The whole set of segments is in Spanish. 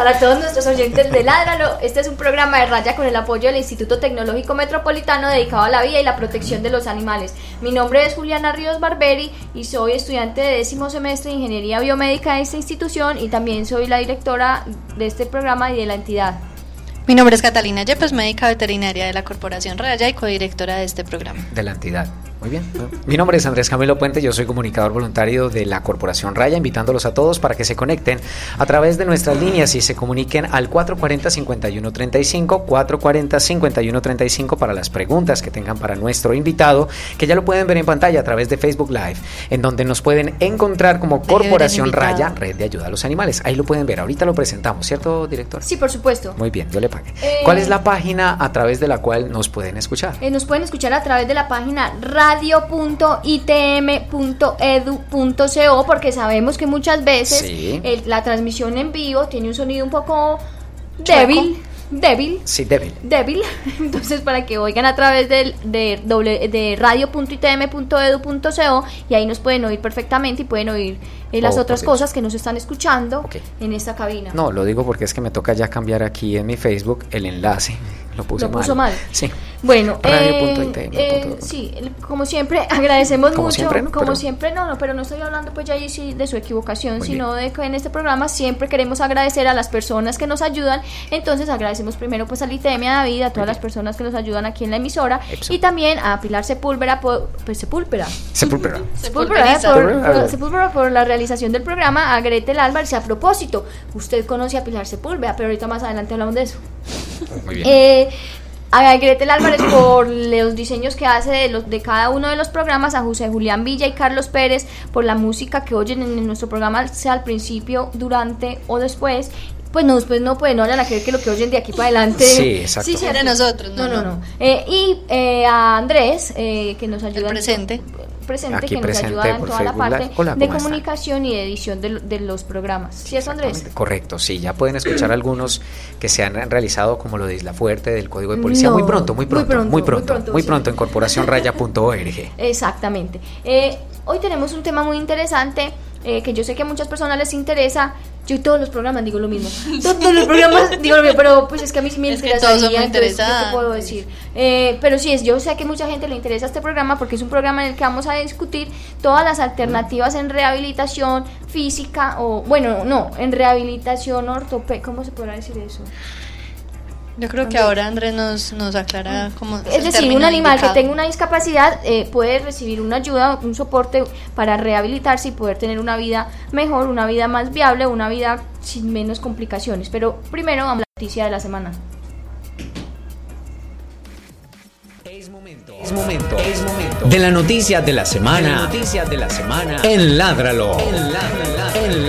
Tardes para todos nuestros oyentes de Ládralo. Este es un programa de raya con el apoyo del Instituto Tecnológico Metropolitano dedicado a la vida y la protección de los animales. Mi nombre es Juliana Ríos Barberi y soy estudiante de décimo semestre de Ingeniería Biomédica de esta institución y también soy la directora de este programa y de la entidad. Mi nombre es Catalina Yepes, médica veterinaria de la Corporación Raya y codirectora de este programa. De la entidad. Muy bien. Mi nombre es Andrés Camilo Puente, yo soy comunicador voluntario de la Corporación Raya, invitándolos a todos para que se conecten a través de nuestras líneas y se comuniquen al 440-5135, 440-5135 para las preguntas que tengan para nuestro invitado, que ya lo pueden ver en pantalla a través de Facebook Live, en donde nos pueden encontrar como Corporación Raya, Red de Ayuda a los Animales. Ahí lo pueden ver, ahorita lo presentamos, ¿cierto, director? Sí, por supuesto. Muy bien, yo le pagué. Eh, ¿Cuál es la página a través de la cual nos pueden escuchar? Eh, nos pueden escuchar a través de la página Radio radio.itm.edu.co porque sabemos que muchas veces la transmisión en vivo tiene un sonido un poco débil. Débil. Sí, débil. Débil. Entonces, para que oigan a través de, de, de radio.itm.edu.co y ahí nos pueden oír perfectamente y pueden oír eh, las oh, otras cosas que nos están escuchando en esta cabina. No, lo digo porque es que me toca ya cambiar aquí en mi Facebook el enlace. Lo puse lo puso mal. Sí. Bueno, eh, eh, sí, como siempre agradecemos mucho. como siempre, no, no, pero no estoy hablando pues ya ahí sí de su equivocación, sino de que en este programa siempre queremos agradecer a las personas que nos ayudan. Entonces agradecemos primero pues al ITM, a David, a todas las personas que nos ayudan aquí en la emisora y también a Pilar Sepúlveda por, pues, Sepúlveda. Sepúlveda. Sepúlveda por, Sepúlveda por la realización del programa, a Gretel Álvarez. A propósito, usted conoce a Pilar Sepúlveda, pero ahorita más adelante hablamos de eso. Muy bien. Eh, a Gretel Álvarez por los diseños que hace de, los, de cada uno de los programas, a José Julián Villa y Carlos Pérez por la música que oyen en nuestro programa, sea al principio, durante o después. Pues no, después no pueden, no vayan a creer que lo que oyen de aquí para adelante. Sí, exacto. Sí, sí, nosotros. No, no, no. Eh, y eh, a Andrés, eh, que nos ayuda. El presente presente que nos ayuda en toda la parte de comunicación y de edición de, los programas. ¿Sí es Andrés? Correcto, sí, ya pueden escuchar algunos que se han realizado como lo de Isla Fuerte, del Código de Policía, muy, pronto, muy pronto, muy pronto, muy pronto, en corporacionraya.org. Exactamente. Eh, hoy tenemos un tema muy interesante eh, que yo sé que a muchas personas les interesa, yo todos los programas digo lo mismo. Todos los programas digo lo mismo, pero pues es que a mí sí me interesa. Es ¿qué puedo decir? Eh, pero sí, es, yo sé que mucha gente le interesa este programa porque es un programa en el que vamos a discutir todas las alternativas en rehabilitación física o, bueno, no, en rehabilitación ortopédica, ¿cómo se podrá decir eso? Yo creo que ahora Andrés nos, nos aclara cómo... Es decir, un animal que tenga una discapacidad eh, puede recibir una ayuda, un soporte para rehabilitarse y poder tener una vida mejor, una vida más viable, una vida sin menos complicaciones. Pero primero vamos a la noticia de la semana. Es momento, es momento, es momento de la noticia de la semana. De la noticia de la semana. En Ládralo. En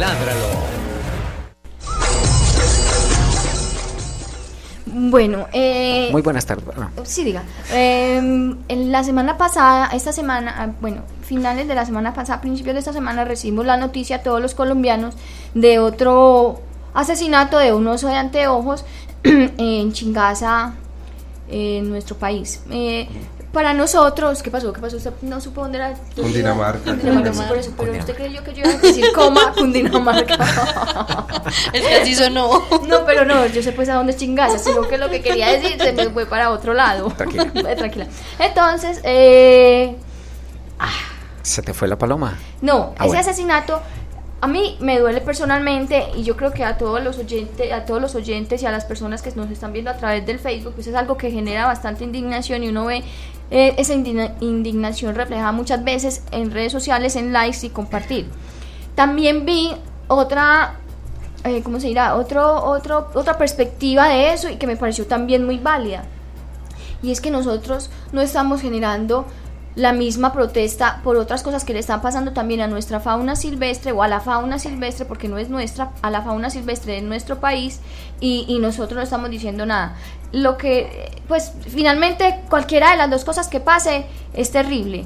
Bueno, eh, muy buenas tardes. Sí, diga. En la semana pasada, esta semana, ah, bueno, finales de la semana pasada, principios de esta semana, recibimos la noticia todos los colombianos de otro asesinato de un oso de anteojos en Chingaza, en nuestro país. Eh, para nosotros, ¿qué pasó? ¿Qué pasó? Usted no supo dónde era. Cundinamarca. Cundinamarca, por eso, pero usted creyó que yo iba a decir coma Cundinamarca. es que así sonó. No, pero no, yo sé pues a dónde chingaza, sino que lo que quería decir se me fue para otro lado. Tranquila. Tranquila. Entonces, eh. Ah. ¿Se te fue la paloma? No, ah, ese asesinato a mí me duele personalmente y yo creo que a todos los oyentes, a todos los oyentes y a las personas que nos están viendo a través del Facebook, pues es algo que genera bastante indignación y uno ve eh, esa indignación reflejada muchas veces en redes sociales, en likes y compartir. También vi otra, eh, ¿cómo se dirá? Otro, otro, otra perspectiva de eso y que me pareció también muy válida. Y es que nosotros no estamos generando la misma protesta por otras cosas que le están pasando también a nuestra fauna silvestre o a la fauna silvestre, porque no es nuestra, a la fauna silvestre de nuestro país y, nosotros no estamos diciendo nada. Lo que, pues finalmente cualquiera de las dos cosas que pase es terrible.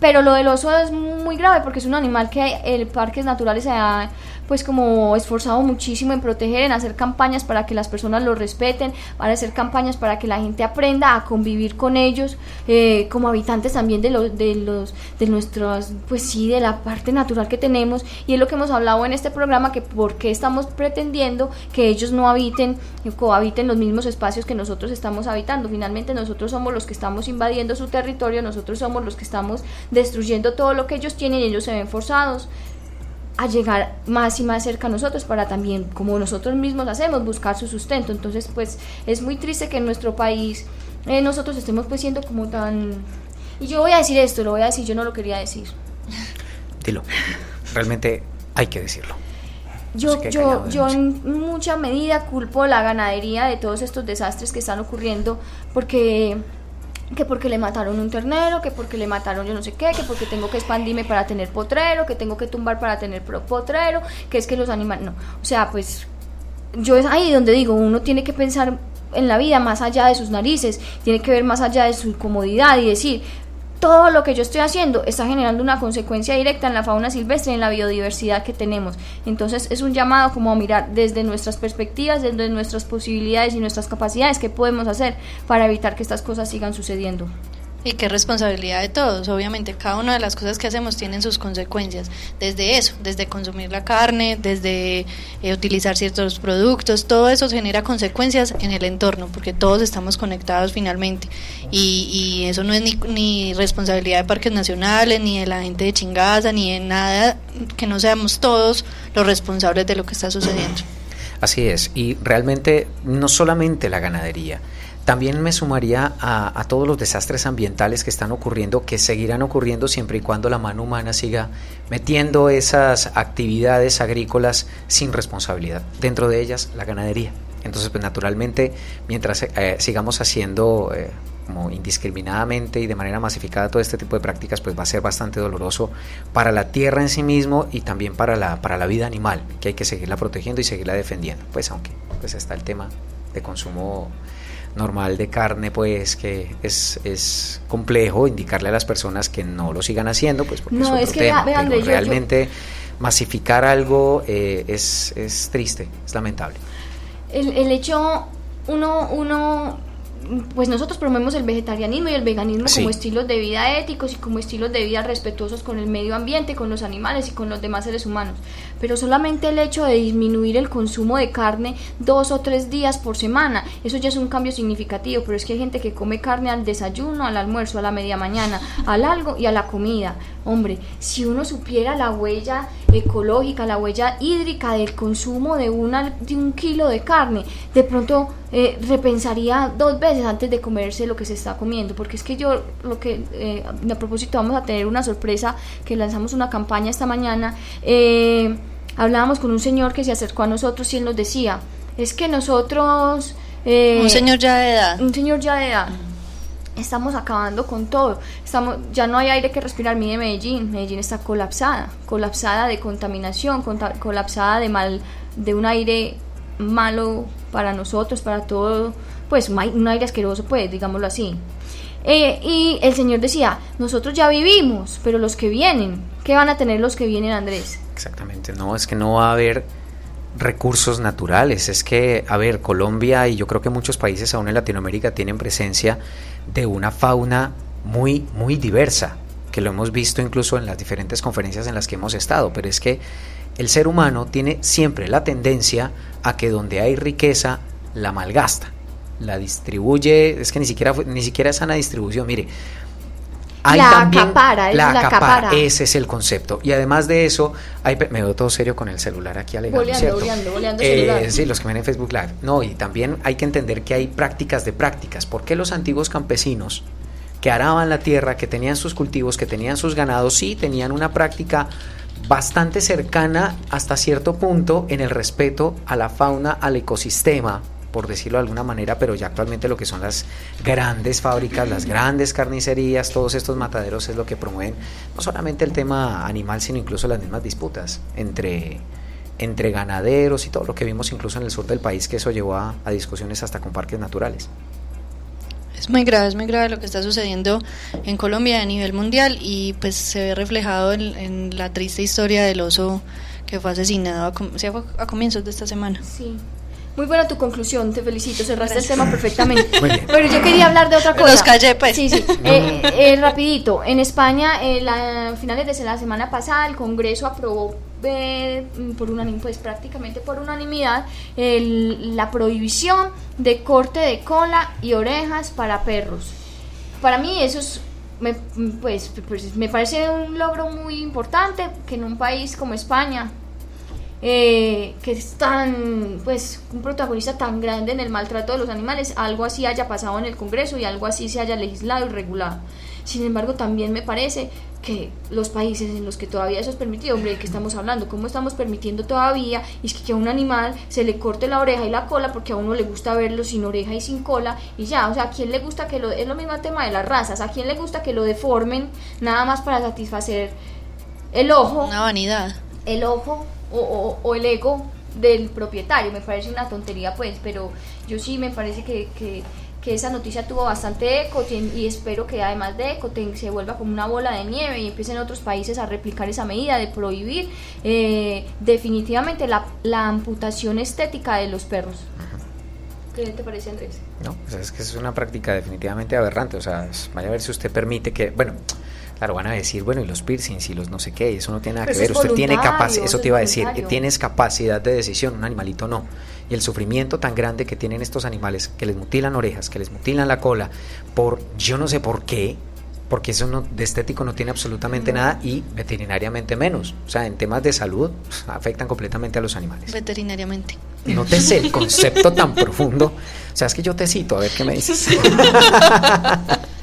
Pero lo del oso es muy grave porque es un animal que el Parques Naturales se ha pues como esforzado muchísimo en proteger, en hacer campañas para que las personas lo respeten, para hacer campañas para que la gente aprenda a convivir con ellos eh, como habitantes también de los de los de nuestros pues sí de la parte natural que tenemos. Y es lo que hemos hablado en este programa que por qué estamos pretendiendo que ellos no habiten cohabiten los mismos espacios que nosotros estamos habitando. Finalmente nosotros somos los que estamos invadiendo su territorio nosotros somos los que estamos destruyendo todo lo que ellos tienen y ellos se ven forzados a llegar más y más cerca a nosotros para también, como nosotros mismos hacemos, buscar su sustento. Entonces, pues es muy triste que en nuestro país eh, nosotros estemos pues siendo como tan... Y yo voy a decir esto, lo voy a decir, yo no lo quería decir. Dilo, realmente hay que decirlo. Yo, yo, yo en mucha medida culpo la ganadería de todos estos desastres que están ocurriendo porque que porque le mataron un ternero, que porque le mataron yo no sé qué, que porque tengo que expandirme para tener potrero, que tengo que tumbar para tener potrero, que es que los animales, no, o sea, pues yo es ahí donde digo, uno tiene que pensar en la vida más allá de sus narices, tiene que ver más allá de su comodidad y decir, todo lo que yo estoy haciendo está generando una consecuencia directa en la fauna silvestre y en la biodiversidad que tenemos. Entonces es un llamado como a mirar desde nuestras perspectivas, desde nuestras posibilidades y nuestras capacidades, qué podemos hacer para evitar que estas cosas sigan sucediendo. Y qué responsabilidad de todos. Obviamente, cada una de las cosas que hacemos tienen sus consecuencias. Desde eso, desde consumir la carne, desde eh, utilizar ciertos productos, todo eso genera consecuencias en el entorno, porque todos estamos conectados finalmente. Y, y eso no es ni, ni, responsabilidad de parques nacionales, ni de la gente de Chingaza, ni de nada, que no seamos todos los responsables de lo que está sucediendo. Así es. Y realmente no solamente la ganadería también me sumaría a, todos los desastres ambientales que están ocurriendo, que seguirán ocurriendo siempre y cuando la mano humana siga metiendo esas actividades agrícolas sin responsabilidad. Dentro de ellas, la ganadería. Entonces, pues naturalmente, mientras eh, sigamos haciendo eh, como indiscriminadamente y de manera masificada todo este tipo de prácticas, pues va a ser bastante doloroso para la tierra en sí mismo y también para la, para la vida animal, que hay que seguirla protegiendo y seguirla defendiendo. Pues aunque pues está el tema de consumo normal de carne, pues que es, es complejo indicarle a las personas que no lo sigan haciendo, pues porque no, es, que realmente masificar algo eh, es, es triste, es lamentable. El, el hecho, uno, uno pues nosotros promovemos el vegetarianismo y el veganismo como estilos de vida éticos y como estilos de vida respetuosos con el medio ambiente, con los animales y con los demás seres humanos. Pero solamente el hecho de disminuir el consumo de carne dos o tres días por semana, eso ya es un cambio significativo, pero es que hay gente que come carne al desayuno, al almuerzo, a la media mañana, al algo y a la comida. Hombre, si uno supiera la huella ecológica, la huella hídrica del consumo de, una, de un kilo de carne, de pronto eh, repensaría dos veces antes de comerse lo que se está comiendo, porque es que yo lo que eh, a propósito vamos a tener una sorpresa que lanzamos una campaña esta mañana. Eh, hablábamos con un señor que se acercó a nosotros y él nos decía, es que nosotros... un señor ya de edad. Un señor ya de edad estamos acabando con todo. Estamos, ya no hay aire que respirar. Mire Medellín, Medellín está colapsada, colapsada de contaminación, colapsada de mal, de un aire malo para nosotros, para todo, pues un aire asqueroso, pues, digámoslo así. Eh, y el Señor decía, nosotros ya vivimos, pero los que vienen, ¿qué van a tener los que vienen, Andrés? Exactamente, no, es que no va a haber recursos naturales, es que, a ver, Colombia y yo creo que muchos países aún en Latinoamérica tienen presencia de una fauna muy, muy diversa, que lo hemos visto incluso en las diferentes conferencias en las que hemos estado, pero es que el ser humano tiene siempre la tendencia a que donde hay riqueza la malgasta, la distribuye, es que ni siquiera ni siquiera es sana distribución, mire. Hay la acapara, la, la acapara, ese es el concepto. Y además de eso, hay, me veo todo serio con el celular aquí alegando, boleando, boleando, eh, Sí, los que ven en Facebook Live. No, y también hay que entender que hay prácticas de prácticas. ¿Por qué los antiguos campesinos que araban la tierra, que tenían sus cultivos, que tenían sus ganados, sí tenían una práctica bastante cercana hasta cierto punto en el respeto a la fauna, al ecosistema, por decirlo de alguna manera, pero ya actualmente lo que son las grandes fábricas, las grandes carnicerías, todos estos mataderos es lo que promueven no solamente el tema animal, sino incluso las mismas disputas entre, entre ganaderos y todo lo que vimos incluso en el sur del país, que eso llevó a, discusiones hasta con parques naturales. Es muy grave, es muy grave lo que está sucediendo en Colombia a nivel mundial y pues se ve reflejado en, en la triste historia del oso que fue asesinado a, a comienzos de esta semana. Sí. Muy buena tu conclusión, te felicito, cerraste el tema perfectamente. Pero yo quería hablar de otra cosa. Los callé, pues. Sí, sí. Eh, eh, rapidito, en España, eh, a finales de la semana pasada, el Congreso aprobó por unanimidad, pues prácticamente por unanimidad, la prohibición de corte de cola y orejas para perros. Para mí eso es me, pues, pues, me parece un logro muy importante que en un país como España, eh, que es tan, pues, un protagonista tan grande en el maltrato de los animales, algo así haya pasado en el Congreso y algo así se haya legislado y regulado. Sin embargo, también me parece que los países en los que todavía eso es permitido, hombre, ¿de qué estamos hablando? ¿Cómo estamos permitiendo todavía y es que, a un animal se le corte la oreja y la cola porque a uno le gusta verlo sin oreja y sin cola y ya, o sea, ¿a quién le gusta que lo, es lo mismo el tema de las razas, ¿a quién le gusta que lo deformen nada más para satisfacer el ojo? Una vanidad. El ojo o, o el ego del propietario, me parece una tontería pues, pero yo sí me parece que, que que esa noticia tuvo bastante eco y espero que además de eco se vuelva como una bola de nieve y empiecen otros países a replicar esa medida de prohibir eh, definitivamente la, la, amputación estética de los perros. ¿Qué te parece Andrés? No, pues es que es una práctica definitivamente aberrante, o sea, vaya a ver si usted permite que, bueno, Claro, van a decir, bueno, y los piercings y los no sé qué, eso no tiene nada que ver. Usted tiene capacidad, eso te iba a decir, que tienes capacidad de decisión, un animalito no y el sufrimiento tan grande que tienen estos animales, que les mutilan orejas, que les mutilan la cola, por yo no sé por qué, porque eso no, de estético no tiene absolutamente nada y veterinariamente menos. O sea, en temas de salud afectan completamente a los animales. Veterinariamente. No te sé el concepto tan profundo. O sea, es que yo te cito, a ver qué me dices.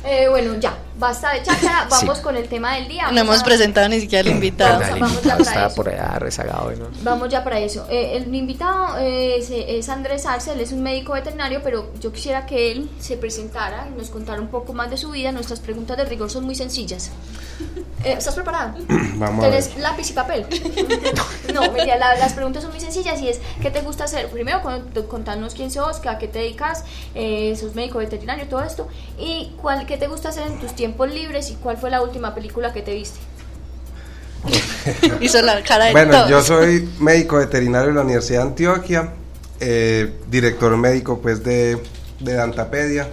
Eh, bueno, ya, basta de cháchara, vamos con el tema del día. No hemos presentado ni siquiera al invitado. Vamos, ya para por allá rezagado. Vamos ya para eso. Eh, el invitado eh, es, Andrés Arce, él es un médico veterinario, pero yo quisiera que él se presentara y nos contara un poco más de su vida. Nuestras preguntas de rigor son muy sencillas. ¿Estás preparado? Vamos ¿Tienes lápiz y papel? no, mira, las preguntas son muy sencillas y es, ¿qué te gusta hacer? Primero, contanos quién sos, a qué te dedicas, sos médico veterinario, todo esto, y cuál, qué te gusta hacer en tus tiempos libres y cuál fue la última película que te viste. Hizo la cara de Bueno, yo soy médico veterinario de la Universidad de Antioquia, eh, director médico pues de, de Dantapedia.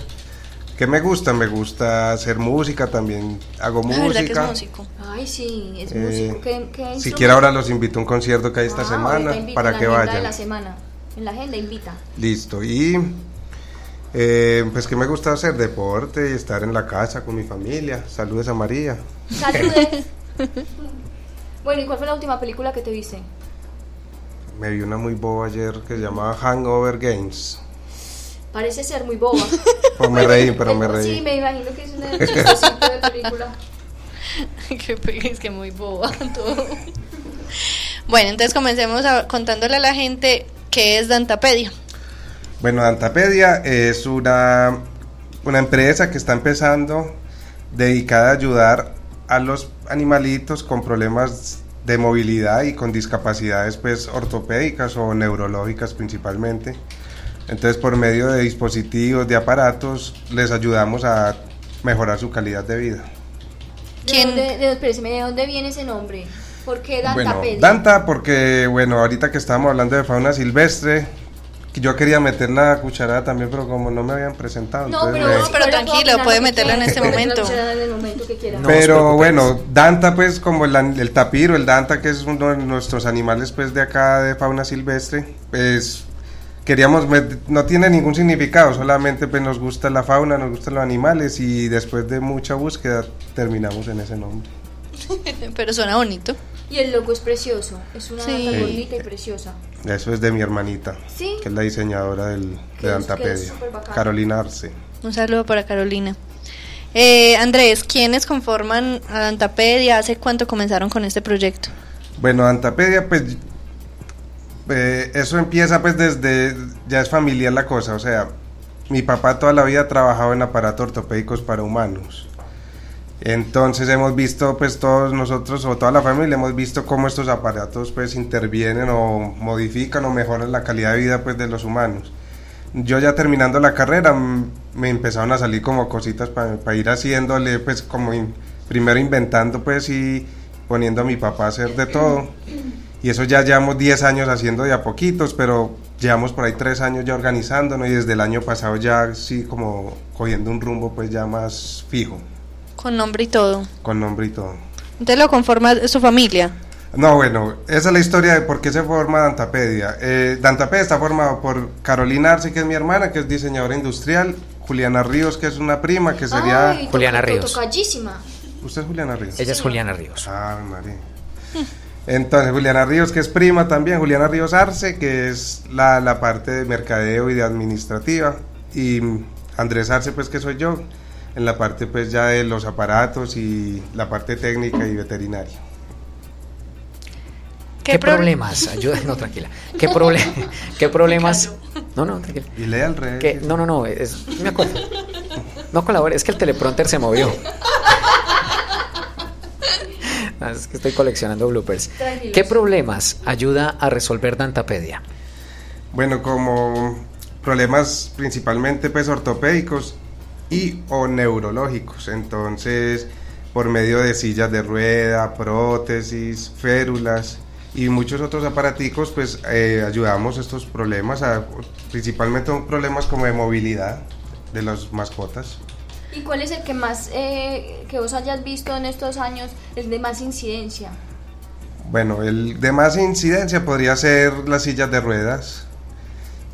¿Qué me gusta? Me gusta hacer música, también hago música. Que es músico. Ay, sí, es músico. ¿Qué, qué si quiere ahora los invito a un concierto que hay esta ah, semana para que vayan. En la semana, en la agenda invita. Listo, y eh, pues que me gusta hacer deporte y estar en la casa con mi familia. Saludes a María. Saludes. bueno, ¿y cuál fue la última película que te viste? Me vi una muy boba ayer que se llamaba Hangover Games. Parece ser muy boba. Pues me reí, pero me reí. Sí, me imagino que es una de película. que es que muy boba todo. bueno, entonces comencemos a, contándole a la gente qué es Dantapedia. Bueno, Dantapedia es una, una empresa que está empezando dedicada a ayudar a los animalitos con problemas de movilidad y con discapacidades pues ortopédicas o neurológicas principalmente. Entonces por medio de dispositivos, de aparatos, les ayudamos a mejorar su calidad de vida. ¿De dónde, de, dónde viene ese nombre? ¿Por qué Dantapedia? Bueno, Danta porque, bueno, ahorita que estábamos hablando de fauna silvestre, yo quería meter la cucharada también, pero como no me habían presentado. No, pero, pero tranquilo, puede meterlo en este momento. pero bueno, Danta, pues como el, tapiro, el Danta, que es uno de nuestros animales pues de acá de fauna silvestre, pues queríamos, no tiene ningún significado, solamente pues nos gusta la fauna, nos gustan los animales y después de mucha búsqueda terminamos en ese nombre. pero suena bonito. Y el logo es precioso, es una sí. bonita y preciosa. Eso es de mi hermanita, que es la diseñadora del, de Dantapedia, Carolina Arce. Un saludo para Carolina. Eh, Andrés, ¿quiénes conforman a Dantapedia? ¿Hace cuánto comenzaron con este proyecto? Bueno, Dantapedia, pues eh, eso empieza pues desde, ya es familiar la cosa, o sea, mi papá toda la vida ha trabajado en aparatos ortopédicos para humanos. Entonces hemos visto, pues todos nosotros o toda la familia hemos visto cómo estos aparatos pues intervienen o modifican o mejoran la calidad de vida pues de los humanos. Yo ya terminando la carrera me empezaron a salir como cositas para ir haciéndole pues como primero inventando pues y poniendo a mi papá a hacer de todo. Y eso ya llevamos 10 años haciendo de a poquitos, pero llevamos por ahí 3 años ya organizándonos y desde el año pasado ya sí como cogiendo un rumbo pues ya más fijo. Con nombre y todo. Con nombre y todo. ¿Entonces lo conforma su familia? No, bueno, esa es la historia de por qué se forma Dantapedia. Eh, Dantapedia está formado por Carolina Arce, que es mi hermana, que es diseñadora industrial, Juliana Ríos, que es una prima, que sería... Juliana Ríos. ¿Usted es Juliana Ríos? Ella es Juliana Ríos. Ah, María. Entonces, Juliana Ríos, que es prima también, Juliana Ríos Arce, que es la, la parte de mercadeo y de administrativa, y Andrés Arce, pues que soy yo, en la parte pues ya de los aparatos y la parte técnica y veterinaria. ¿Qué, problemas? Ayuda, no, tranquila. ¿Qué, ¿Qué problemas? No, no, tranquila. Y lee al revés. No, no, no, es, me acuerdo. No colabore, es que el teleprompter se movió. Es que estoy coleccionando bloopers. ¿Qué problemas ayuda a resolver Dantapedia? Bueno, como problemas principalmente pues ortopédicos y o neurológicos. Entonces, por medio de sillas de rueda, prótesis, férulas y muchos otros aparaticos, pues eh, ayudamos a estos problemas, a, principalmente problemas como de movilidad de las mascotas. ¿Y cuál es el que más, eh, que vos hayas visto en estos años, es de más incidencia? Bueno, el de más incidencia podría ser las sillas de ruedas,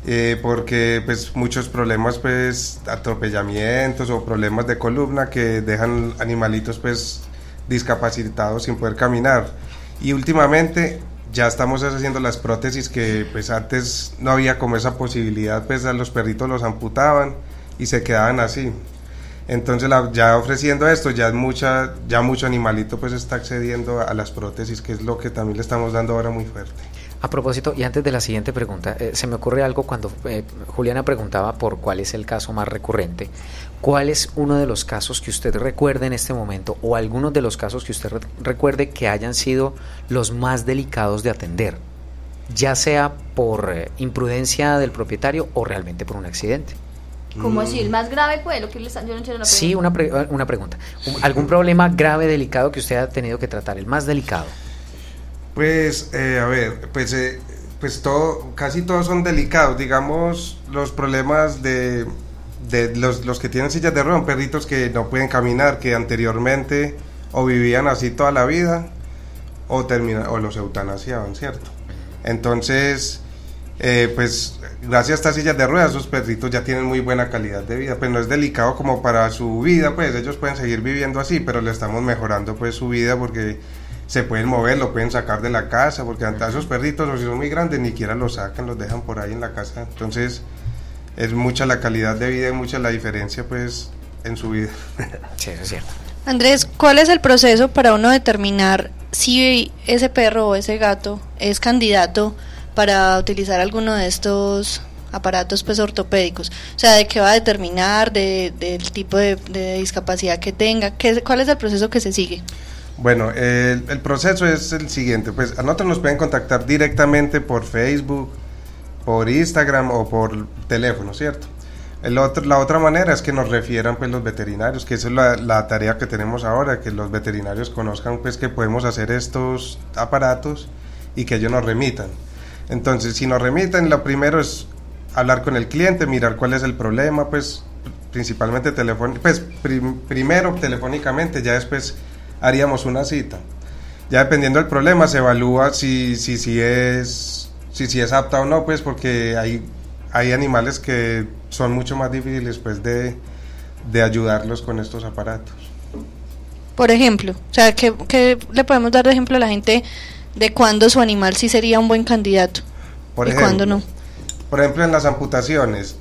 eh, porque pues muchos problemas pues atropellamientos o problemas de columna que dejan animalitos pues discapacitados sin poder caminar y últimamente ya estamos haciendo las prótesis que pues antes no había como esa posibilidad pues a los perritos los amputaban y se quedaban así entonces ya ofreciendo esto ya mucha ya mucho animalito pues está accediendo a las prótesis que es lo que también le estamos dando ahora muy fuerte a propósito, y antes de la siguiente pregunta, eh, se me ocurre algo cuando eh, Juliana preguntaba por cuál es el caso más recurrente. ¿Cuál es uno de los casos que usted recuerde en este momento o algunos de los casos que usted recuerde que hayan sido los más delicados de atender? Ya sea por eh, imprudencia del propietario o realmente por un accidente. ¿Cómo así? ¿El más grave pues? Lo que le están, yo no entiendo la Sí, una, una pregunta. ¿Algún problema grave, delicado que usted ha tenido que tratar? El más delicado. Pues, eh, a ver, pues, eh, pues todo, casi todos son delicados. Digamos, los problemas de, de los, los, que tienen sillas de ruedas, perritos que no pueden caminar, que anteriormente o vivían así toda la vida o, termina, o los eutanasiaban, ¿cierto? Entonces, eh, pues gracias a estas sillas de ruedas, esos perritos ya tienen muy buena calidad de vida. Pues no es delicado como para su vida, pues ellos pueden seguir viviendo así, pero le estamos mejorando pues su vida porque se pueden mover, lo pueden sacar de la casa, porque ante esos perritos, o si son muy grandes, ni siquiera los sacan, los dejan por ahí en la casa. Entonces, es mucha la calidad de vida y mucha la diferencia, pues, en su vida. Sí, eso es cierto. Andrés, ¿cuál es el proceso para uno determinar si ese perro o ese gato es candidato para utilizar alguno de estos aparatos pues ortopédicos, o sea, de qué va a determinar, de, del tipo de, discapacidad que tenga, qué, cuál es el proceso que se sigue. Bueno, el, proceso es el siguiente, pues a nosotros nos pueden contactar directamente por Facebook, por Instagram o por teléfono, ¿cierto? El otro, la otra manera es que nos refieran pues los veterinarios, que esa es la, la, tarea que tenemos ahora, que los veterinarios conozcan pues que podemos hacer estos aparatos y que ellos nos remitan. Entonces, si nos remitan, lo primero es hablar con el cliente, mirar cuál es el problema, pues principalmente telefónicamente, pues primero telefónicamente, ya después haríamos una cita. Ya dependiendo del problema se evalúa si, si, si, es, si, si es apta o no, pues porque hay, hay animales que son mucho más difíciles pues de, de ayudarlos con estos aparatos. Por ejemplo, o sea, ¿qué, le podemos dar de ejemplo a la gente de cuándo su animal sí sería un buen candidato por y cuándo no? Por ejemplo, en las amputaciones,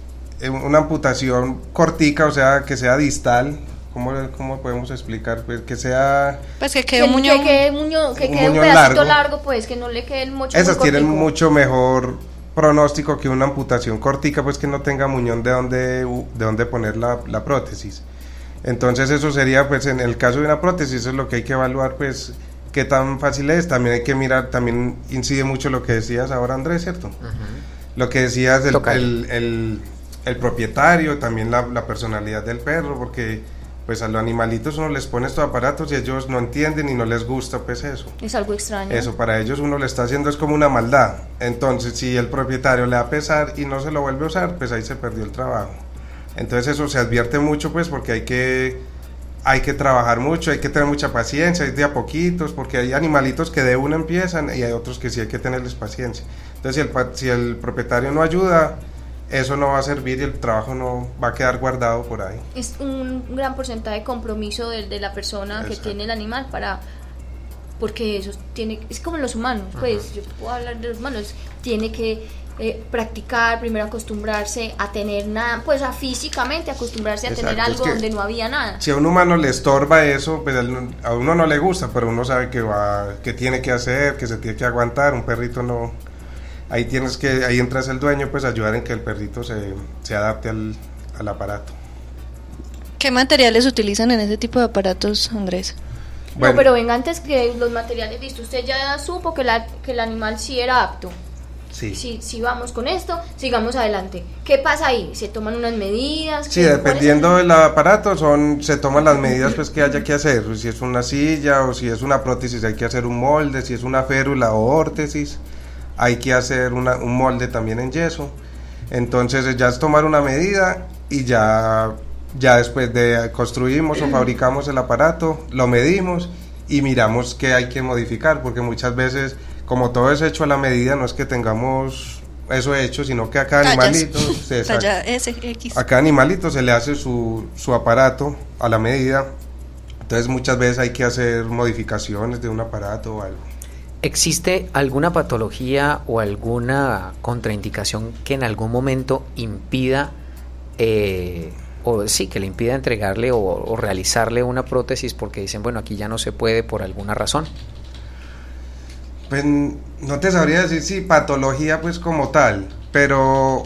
una amputación cortica, o sea, que sea distal, ¿cómo, cómo podemos explicar? Pues que sea... Pues que Que, quede un muñón. que quede, muño- que un quede un muñón pedacito largo. largo. pues que no le quede el mocho Esas muy tienen mucho mejor pronóstico que una amputación cortica, pues que no tenga muñón de donde, de donde poner la, la prótesis. Entonces eso sería, pues en el caso de una prótesis, eso es lo que hay que evaluar, pues qué tan fácil es. También hay que mirar, también incide mucho lo que decías ahora Andrés, ¿cierto? Lo que decías del el, el- el propietario, también la, la personalidad del perro, porque pues a los animalitos uno les pone estos aparatos y ellos no entienden y no les gusta pues eso. Es algo extraño. Eso para ellos uno le está haciendo es como una maldad. Entonces, si el propietario le va a pesar y no se lo vuelve a usar, pues ahí se perdió el trabajo. Entonces eso se advierte mucho pues porque hay que hay que trabajar mucho, hay que tener mucha paciencia, es de a poquitos, porque hay animalitos que de una empiezan y hay otros que sí hay que tenerles paciencia. Entonces, si el, si el propietario no ayuda, eso no va a servir y el trabajo no va a quedar guardado por ahí. Es un gran porcentaje de compromiso de, de la persona que tiene el animal para porque eso tiene es como los humanos pues yo puedo hablar de los humanos tiene que eh, practicar primero acostumbrarse a tener nada pues a físicamente acostumbrarse a tener es algo que- donde no había nada Si a un humano le estorba eso, pues a uno no le gusta, pero uno sabe que va, que tiene que hacer, que se tiene que aguantar. Un perrito no. Ahí tienes que, ahí entras el dueño, pues ayudar en que el perrito se, se adapte al, al aparato. ¿Qué materiales utilizan en ese tipo de aparatos, Andrés? Bueno. no pero venga antes que los materiales listo usted ya supo que, la, que el animal sí era apto Sí. si, si vamos con esto sigamos adelante ¿qué pasa ahí? ¿se toman unas medidas? Sí, ¿Qué- cuál es dependiendo el- del aparato, son, se toman las medidas pues que haya que hacer. Si es una silla o si es una prótesis, hay que hacer un molde. Si es una férula o órtesis, hay que hacer una- un molde también en yeso. Entonces ya es tomar una medida y ya, ya después de construimos o fabricamos el aparato, lo medimos y miramos qué hay que modificar, porque muchas veces, como todo es hecho a la medida, no es que tengamos eso hecho, sino que a cada animalito... sí, exacto. Talla S, X. A cada animalito se le hace su, su aparato a la medida. Entonces muchas veces hay que hacer modificaciones de un aparato o algo. ¿Existe alguna patología o alguna contraindicación que en algún momento impida, eh, o sí, que le impida entregarle o, o realizarle una prótesis porque dicen, bueno, aquí ya no se puede por alguna razón? Pues no te sabría decir si patología pues como tal, pero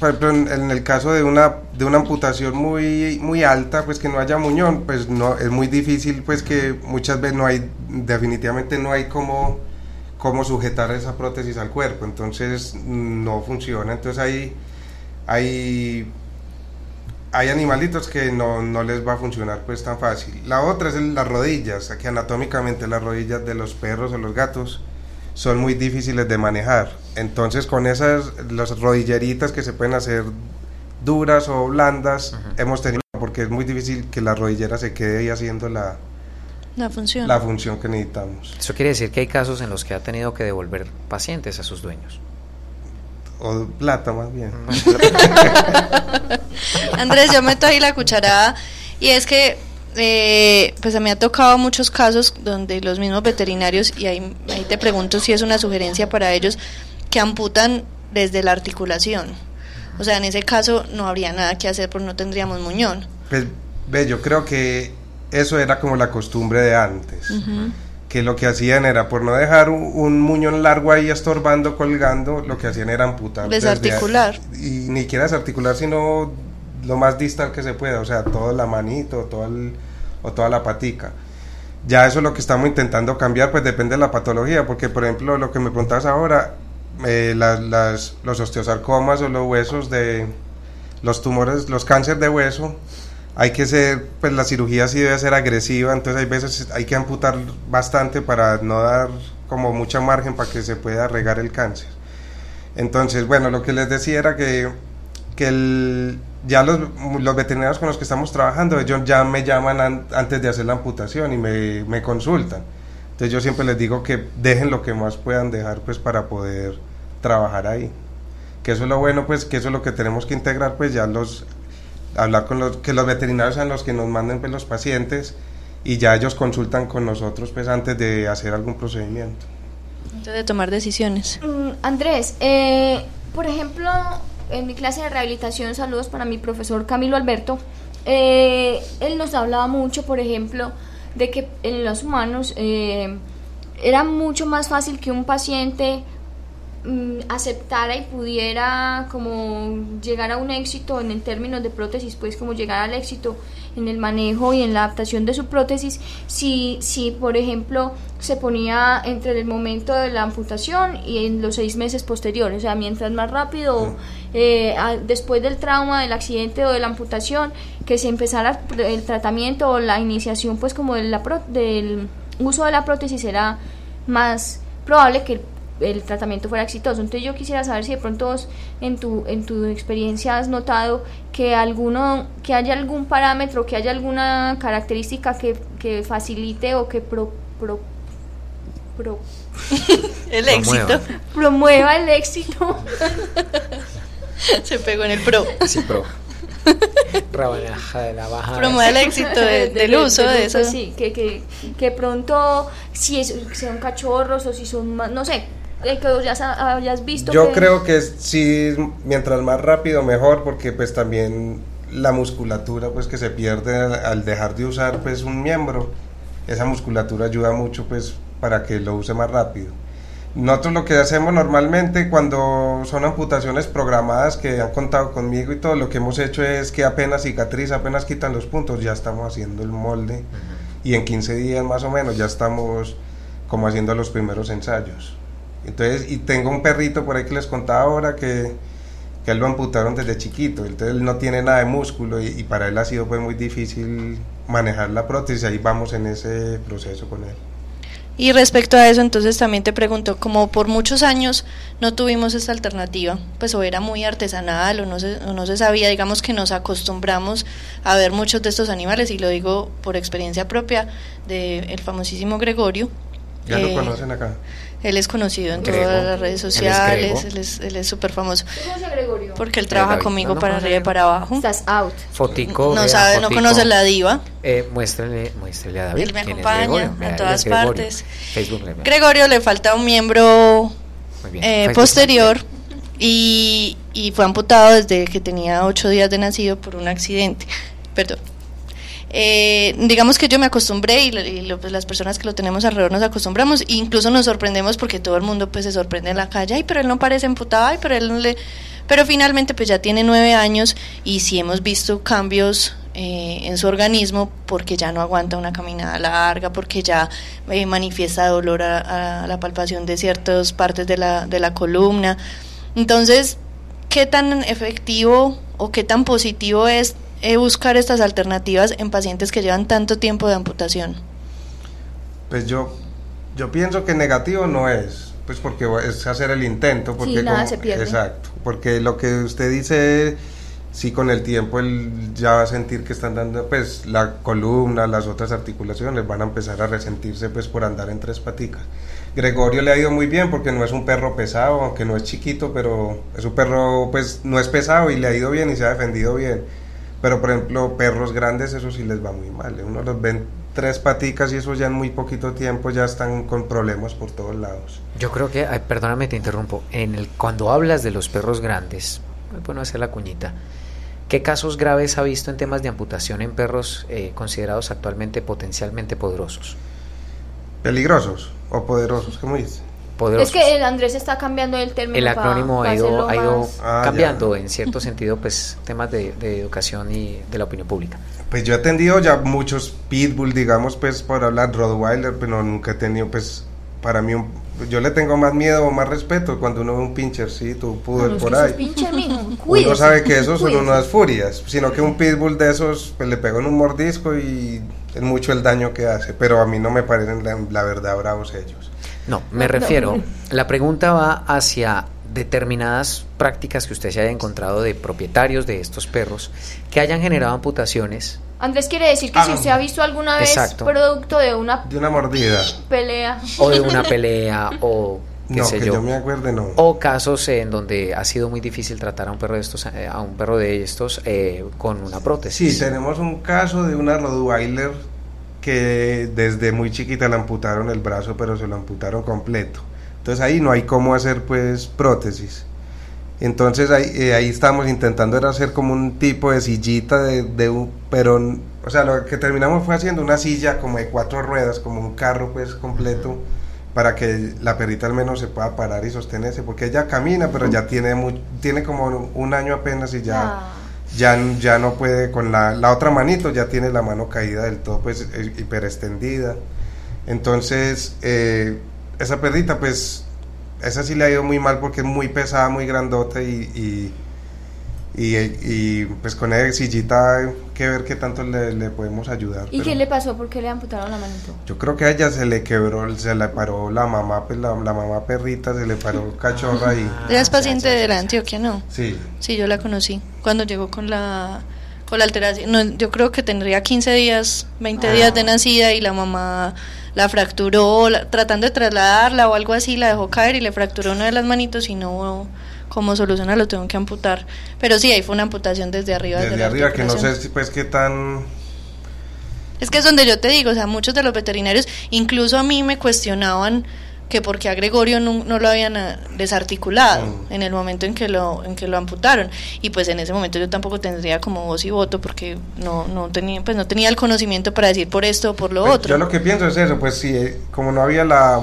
por ejemplo en, el caso de una de una amputación muy muy alta, pues que no haya muñón, pues no es muy difícil pues que muchas veces no hay definitivamente no hay como cómo sujetar esa prótesis al cuerpo, entonces no funciona, entonces hay hay hay animalitos que no, no les va a funcionar pues tan fácil. La otra es las rodillas, que anatómicamente las rodillas de los perros o los gatos son muy difíciles de manejar. Entonces con esas, las rodilleritas que se pueden hacer duras o blandas, hemos tenido, porque es muy difícil que la rodillera se quede ahí haciendo la, La función. la función que necesitamos. Eso quiere decir que hay casos en los que ha tenido que devolver pacientes a sus dueños. O plata más bien. Andrés, yo meto ahí la cucharada y es que eh, pues a mí ha tocado muchos casos donde los mismos veterinarios, y ahí, ahí te pregunto si es una sugerencia para ellos, que amputan desde la articulación. O sea, en ese caso no habría nada que hacer porque no tendríamos muñón. Pues ve, yo creo que eso era como la costumbre de antes. Que lo que hacían era, por no dejar un, un muñón largo ahí estorbando, colgando, lo que hacían era amputar. desde Desarticular. ahí. y ni siquiera desarticular, sino lo más distal que se pueda, o sea, toda la manito, todo el- o toda la patica. Ya eso es lo que estamos intentando cambiar, pues depende de la patología, porque por ejemplo, lo que me preguntas ahora, eh, las- los osteosarcomas o los huesos de los tumores, los cánceres de hueso, hay que ser, pues la cirugía sí debe ser agresiva, entonces hay veces hay que amputar bastante para no dar como mucha margen para que se pueda regar el cáncer. Entonces, bueno, lo que les decía era que, que el- ya los, los veterinarios con los que estamos trabajando, ellos ya me llaman an- antes de hacer la amputación y me, me consultan. Entonces yo siempre les digo que dejen lo que más puedan dejar pues para poder trabajar ahí. Que eso es lo bueno, pues que eso es lo que tenemos que integrar, pues ya los, hablar con los, que los veterinarios sean los que nos manden pues los pacientes y ya ellos consultan con nosotros pues antes de hacer algún procedimiento. Antes de tomar decisiones. Mm, Andrés, eh, por ejemplo, en mi clase de rehabilitación, saludos para mi profesor Camilo Alberto. eh, él nos hablaba mucho, por ejemplo, de que en los humanos eh, era mucho más fácil que un paciente aceptara y pudiera como llegar a un éxito en, términos de prótesis, pues como llegar al éxito en el manejo y en la adaptación de su prótesis, si, si por ejemplo se ponía entre el momento de la amputación y en los seis meses posteriores, o sea, mientras más rápido, eh, después del trauma, del accidente o de la amputación, que se empezara el tratamiento o la iniciación pues como de la del uso de la prótesis era más probable que el, tratamiento fuera exitoso. Entonces yo quisiera saber si de pronto en tu, en tu experiencia has notado que alguno, que haya algún parámetro, que haya alguna característica que, que facilite o que pro, pro, pro el éxito. Promueva el éxito. Se pegó en el pro. Sí, pro. de la baja. Promueve el éxito del uso de, eso. Sí, que, que, que pronto, si es, son cachorros o si son más, no sé, que ya hayas visto. Yo creo que sí, mientras más rápido mejor, porque pues también la musculatura pues que se pierde al, dejar de usar pues un miembro, esa musculatura ayuda mucho pues para que lo use más rápido. Nosotros lo que hacemos normalmente cuando son amputaciones programadas que han contado conmigo y todo, lo que hemos hecho es que apenas cicatriz, apenas quitan los puntos, ya estamos haciendo el molde y en 15 días más o menos ya estamos como haciendo los primeros ensayos. Entonces, y tengo un perrito por ahí que les contaba ahora que, que él lo amputaron desde chiquito, entonces él no tiene nada de músculo y, y para él ha sido pues muy difícil manejar la prótesis, ahí vamos en ese proceso con él. Y respecto a eso, entonces también te pregunto, como por muchos años no tuvimos esta alternativa, pues o era muy artesanal o no se, no se sabía, digamos que nos acostumbramos a ver muchos de estos animales, y lo digo por experiencia propia del el famosísimo Gregorio. Ya lo eh, conocen acá. Él es conocido en todas las redes sociales, él es súper famoso. Gregorio? Porque él trabaja conmigo para arriba y para abajo. Estás out. Fotico. No, sabe, no conoce la diva. Eh, muéstrele, muéstrele a David. Él me acompaña en todas partes. Gregorio le falta un miembro eh, posterior y, y fue amputado desde que tenía ocho días de nacido por un accidente. Perdón. Eh, digamos que yo me acostumbré y, pues, las personas que lo tenemos alrededor nos acostumbramos e incluso nos sorprendemos porque todo el mundo pues se sorprende en la calle, ay, pero él no parece emputado, ay, pero él no le... Pero finalmente pues ya tiene nueve años y sí hemos visto cambios eh, en su organismo porque ya no aguanta una caminada larga, porque ya eh, manifiesta dolor a, a, la palpación de ciertas partes de la, de la columna. Entonces, ¿qué tan efectivo o qué tan positivo es buscar estas alternativas en pacientes que llevan tanto tiempo de amputación? Pues yo, yo pienso que negativo no es, pues porque es hacer el intento, porque nada se pierde. exacto, porque lo que usted dice, sí con el tiempo él ya va a sentir que están dando, pues la columna, las otras articulaciones van a empezar a resentirse pues por andar en tres paticas. Gregorio le ha ido muy bien porque no es un perro pesado, aunque no es chiquito, pero es un perro pues no es pesado y le ha ido bien y se ha defendido bien pero por ejemplo, perros grandes, eso sí les va muy mal. ¿eh? Uno los ven tres paticas y eso ya en muy poquito tiempo ya están con problemas por todos lados. Yo creo que, perdóname, te interrumpo. En el, cuando hablas de los perros grandes, bueno hacer la cuñita. ¿Qué casos graves ha visto en temas de amputación en perros eh, considerados actualmente potencialmente poderosos? Peligrosos o poderosos, ¿cómo dice? Es que el Andrés está cambiando el término. El acrónimo ha ido, ha ido ah, cambiando en cierto sentido, pues temas de, educación y de la opinión pública. Pues yo he atendido ya muchos pitbull, digamos, pues por hablar Rottweiler, pero nunca he tenido, pues para mí, yo le tengo más miedo o más respeto cuando uno ve un pinchercito, pudo por ahí. Pincher, uno sabe que esos son unas furias, sino que un pitbull de esos pues, le pegó en un mordisco y es mucho el daño que hace, pero a mí no me parecen la verdad bravos ellos. No, me refiero, la pregunta va hacia determinadas prácticas que usted se haya encontrado de propietarios de estos perros que hayan generado amputaciones. Andrés quiere decir que si ah, usted ha visto alguna vez producto de una de una mordida pelea o de una pelea o qué no, sé que yo. me acuerde no. O casos en donde ha sido muy difícil tratar a un perro de estos eh, a un perro de estos eh, con una prótesis. Sí, tenemos un caso de una Rottweiler que desde muy chiquita le amputaron el brazo, pero se lo amputaron completo. Entonces ahí no hay cómo hacer pues prótesis. Entonces ahí, eh, ahí estábamos intentando era hacer como un tipo de sillita de, de un, pero, o sea, lo que terminamos fue haciendo una silla como de cuatro ruedas, como un carro pues completo, para que la perrita al menos se pueda parar y sostenerse, porque ella camina, pero ya tiene, mu- tiene como un año apenas y ya Ah. Ya, ya no puede con la, la otra manito, ya tiene la mano caída del todo, pues eh, hiper extendida. Entonces, eh, esa perrita, pues, esa sí le ha ido muy mal porque es muy pesada, muy grandota y, y, y, pues con esa sillita hay que ver qué tanto le, le podemos ayudar. ¿Y qué le pasó? ¿Por qué le amputaron la manito? Yo creo que a ella se le quebró, se le paró la mamá, pues la, la mamá perrita, se le paró cachorra y... Ella es paciente de la Antioquia, ¿no? Sí, Sí, yo la conocí cuando llegó con la con la alteración. No, yo creo que tendría 15 días, 20 días de nacida y la mamá la fracturó, la- tratando de trasladarla o algo así, la dejó caer y le fracturó una de las manitos y no como solución lo tengo que amputar. Pero sí, ahí fue una amputación desde arriba. desde la arriba, que no sé si, pues qué tan... Es que es donde yo te digo, o sea, muchos de los veterinarios, incluso a mí me cuestionaban que por qué a Gregorio no, no lo habían ah, desarticulado Mm. en el momento en que lo en que lo amputaron y pues en ese momento yo tampoco tendría como voz y voto porque no no tenía pues no tenía el conocimiento para decir por esto o por lo Pues, otro. Yo lo que pienso es eso, pues si eh, como no había la,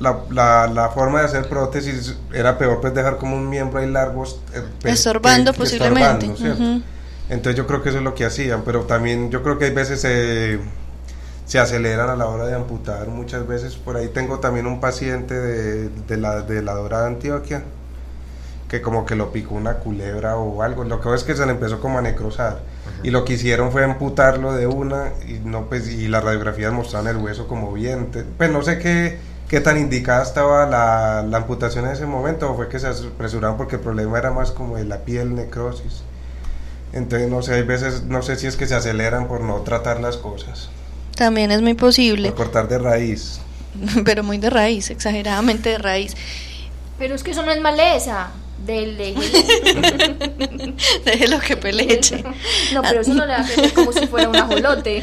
la, la, la forma de hacer prótesis, era peor pues dejar como un miembro ahí largo. eh, Estorbando posiblemente. Entonces yo creo que eso es lo que hacían, pero también yo creo que hay veces se, se aceleran a la hora de amputar, muchas veces. Por ahí tengo también un paciente de, de la, de la Dorada Antioquia, que como que lo picó una culebra o algo, lo que pasa es que se le empezó como a necrosar. Y lo que hicieron fue amputarlo de una y no pues y las radiografías mostraban el hueso como bien, pues no sé qué, qué tan indicada estaba la, la amputación en ese momento o fue que se apresuraron porque el problema era más como de la piel necrosis. Entonces no sé, hay veces no sé si es que se aceleran por no tratar las cosas, También es muy posible, por cortar de raíz. pero muy de raíz, exageradamente de raíz. Pero es que eso no es maleza. Del Déjelo que peleche. No, pero eso no le va a crecer como si fuera un ajolote.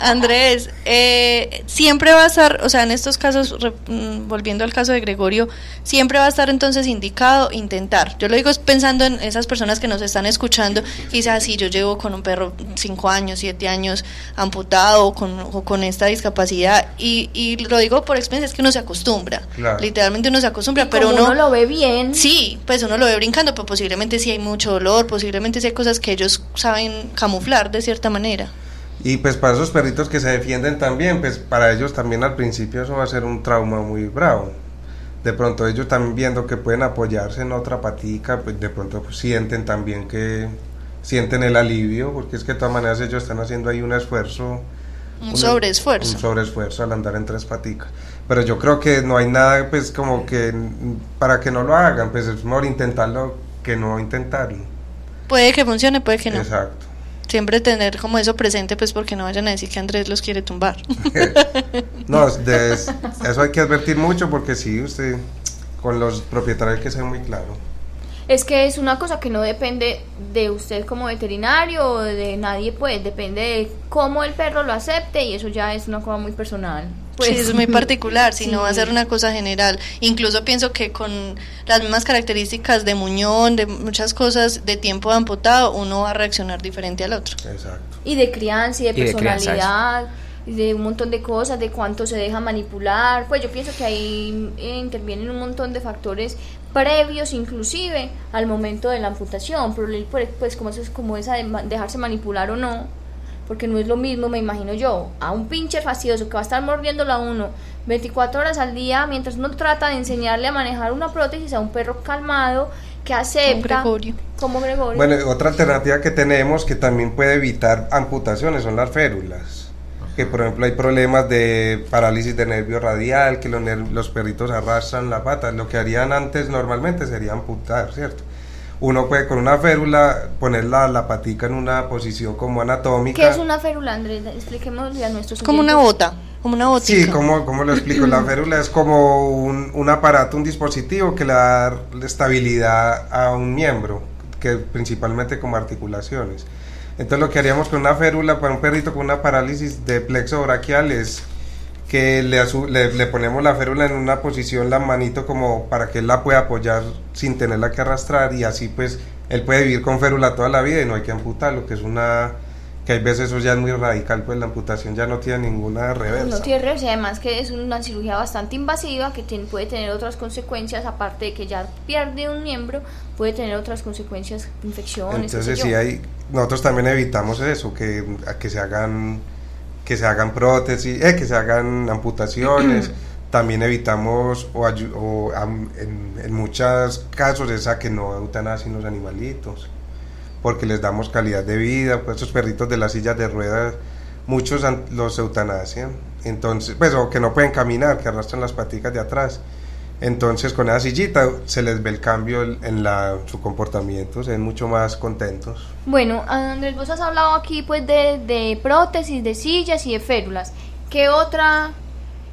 Andrés, eh, siempre va a estar, o sea, en estos casos, re- mm, volviendo al caso de Gregorio, siempre va a estar entonces indicado intentar. Yo lo digo es pensando en esas personas que nos están escuchando, quizás si yo llevo con un perro cinco años, siete años amputado o con, o con esta discapacidad, y, y lo digo por experiencia, es que uno se acostumbra, Claro. literalmente uno se acostumbra, pero Como uno, uno lo ve bien. Sí, pues uno lo ve brincando, pero posiblemente sí hay mucho dolor, posiblemente sí hay cosas que ellos saben camuflar de cierta manera. Y pues para esos perritos que se defienden también, pues para ellos también al principio eso va a ser un trauma muy bravo. De pronto ellos también viendo que pueden apoyarse en otra patica, pues de pronto pues, sienten también que sienten el alivio, porque es que de todas maneras ellos están haciendo ahí un esfuerzo. Un sobreesfuerzo. Un sobreesfuerzo al andar en tres paticas. Pero yo creo que no hay nada pues como que para que no lo hagan, pues es mejor intentarlo que no intentarlo. Puede que funcione, puede que no. Exacto. Siempre tener como eso presente, pues porque no vayan a decir que Andrés los quiere tumbar. No, de- eso hay que advertir mucho porque sí, usted con los propietarios hay que ser muy claro. Es que es una cosa que no depende de usted como veterinario o de nadie, pues depende de cómo el perro lo acepte y eso ya es una cosa muy personal. Pues, sí, es muy particular, si no va a sí. ser una cosa general. Incluso pienso que con las mismas características de muñón, de muchas cosas de tiempo de amputado, uno va a reaccionar diferente al otro. Exacto. Y de crianza y de Y de personalidad, y de un montón de cosas, de cuánto se deja manipular. Pues yo pienso que ahí eh, intervienen un montón de factores previos inclusive al momento de la amputación, pero pues, como eso es como esa de dejarse manipular o no, porque no es lo mismo, me imagino yo, a un pinche fastidioso que va a estar mordiéndolo a uno 24 horas al día mientras uno trata de enseñarle a manejar una prótesis a un perro calmado que acepta Gregorio. como Gregorio. Bueno, otra alternativa que tenemos que también puede evitar amputaciones son las férulas. Que por ejemplo hay problemas de parálisis de nervio radial, que los, los perritos arrastran la pata. Lo que harían antes normalmente sería amputar, ¿cierto? Uno puede con una férula poner la, la patica en una posición como anatómica. ¿Qué es una férula, Andrés? Expliquémosle a nuestros Como una bota, como una botica. Sí, ¿cómo, cómo lo explico? La férula es como un, un aparato, un dispositivo que le da estabilidad a un miembro, que principalmente como articulaciones. Entonces lo que haríamos con una férula para un perrito con una parálisis de plexo braquial es que le, le, le ponemos la férula en una posición, la manito como para que él la pueda apoyar sin tenerla que arrastrar y así pues él puede vivir con férula toda la vida y no hay que amputarlo, que es una que hay veces eso ya es muy radical, pues la amputación ya no tiene ninguna reversa. No tiene reversa, además que es una cirugía bastante invasiva que tiene- puede tener otras consecuencias, aparte de que ya pierde un miembro, puede tener otras consecuencias, infecciones. Entonces sí hay, nosotros también evitamos eso, que, a que se hagan que se hagan prótesis, eh, que se hagan amputaciones, también evitamos o, o, en, en muchos casos es a que no eutanasien los animalitos, porque les damos calidad de vida, pues esos perritos de las sillas de ruedas, muchos los eutanasian, entonces, pues o que no pueden caminar, que arrastran las paticas de atrás. Entonces con esa sillita se les ve el cambio en la, su comportamiento, se ven mucho más contentos. Bueno, Andrés, vos has hablado aquí pues de, de prótesis, de sillas y de férulas. ¿Qué otra,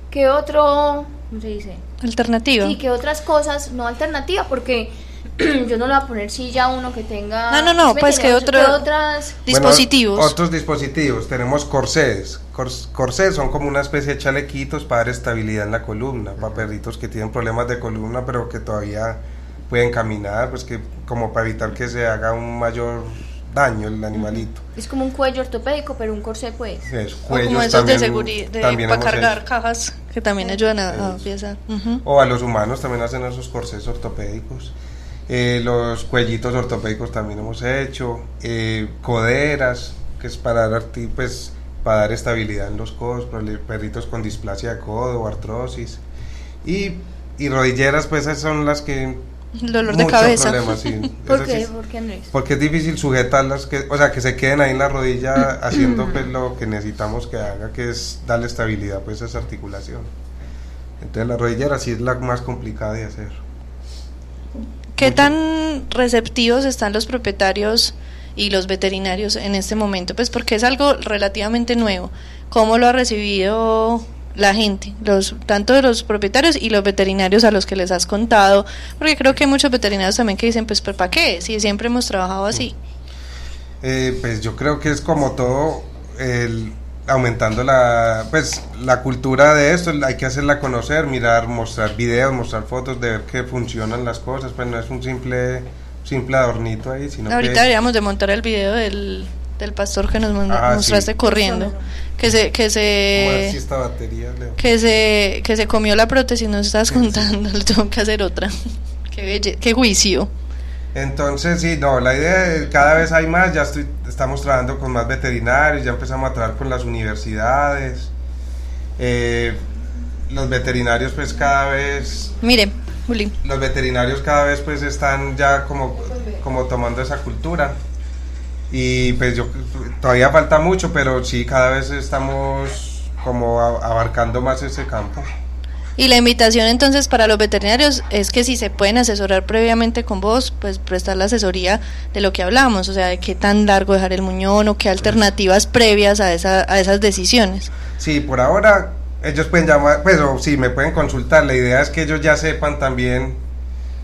qué otro, ¿cómo se dice? Alternativa. Sí, ¿qué otras cosas, no alternativa? Porque yo no le voy a poner silla a uno que tenga... No, no, no, ¿sí pues, ¿qué entiendes? otro- otras... Dispositivos. Bueno, otros dispositivos. Tenemos corsés. Cors- corsés son como una especie de chalequitos para dar estabilidad en la columna, para perritos que tienen problemas de columna, pero que todavía pueden caminar, pues que como para evitar que se haga un mayor daño el animalito. Es como un cuello ortopédico, pero un corsé pues. Eso, O como cuellos esos también- de seguridad, para cargar hecho. cajas que también ayudan a, a piezas. Ujú. O a los humanos también hacen esos corsés ortopédicos. Eh, los cuellitos ortopédicos también hemos hecho. Eh, coderas, que es para dar, pues, para dar estabilidad en los codos, para perritos con displasia de codo o artrosis. Y, y rodilleras, pues esas son las que... El dolor de mucho cabeza. problema, sí. ¿Por qué? sí- ¿Por qué, Andrés? porque es difícil sujetarlas, que, o sea, que se queden ahí en la rodilla haciendo pues, lo que necesitamos que haga, que es darle estabilidad pues, a esa articulación. Entonces la rodillera sí es la más complicada de hacer. ¿Qué tan receptivos están los propietarios y los veterinarios en este momento? Pues porque es algo relativamente nuevo. ¿Cómo lo ha recibido la gente, los tanto de los propietarios y los veterinarios a los que les has contado? Porque creo que hay muchos veterinarios también que dicen, pues ¿para qué? Si siempre hemos trabajado así. Eh, pues yo creo que es como todo, el, aumentando la, pues, la cultura de esto, hay que hacerla conocer, mirar, mostrar videos, mostrar fotos de ver que funcionan las cosas, pues no es un simple, simple adornito ahí, sino Ahorita que... deberíamos de montar el video del, del pastor que nos manda- Ah, mostraste sí. corriendo, que se que ¿Cómo así se esta batería, Leo? que se que se comió la prótesis, nos estás contando, le tengo que hacer otra. Qué belle- qué juicio. Entonces, sí, no, la idea es cada vez hay más, ya estoy, estamos trabajando con más veterinarios, ya empezamos a trabajar con las universidades. Eh, los veterinarios pues cada vez, Mire, Juli, los veterinarios cada vez pues están ya como, como tomando esa cultura. Y pues yo todavía falta mucho, pero sí cada vez estamos como abarcando más ese campo. Y la invitación entonces para los veterinarios es que si se pueden asesorar previamente con vos, pues prestar la asesoría de lo que hablamos, o sea, de qué tan largo dejar el muñón o qué alternativas previas a, esa, a esas decisiones. Sí, por ahora ellos pueden llamar, pues o sí, me pueden consultar. La idea es que ellos ya sepan también,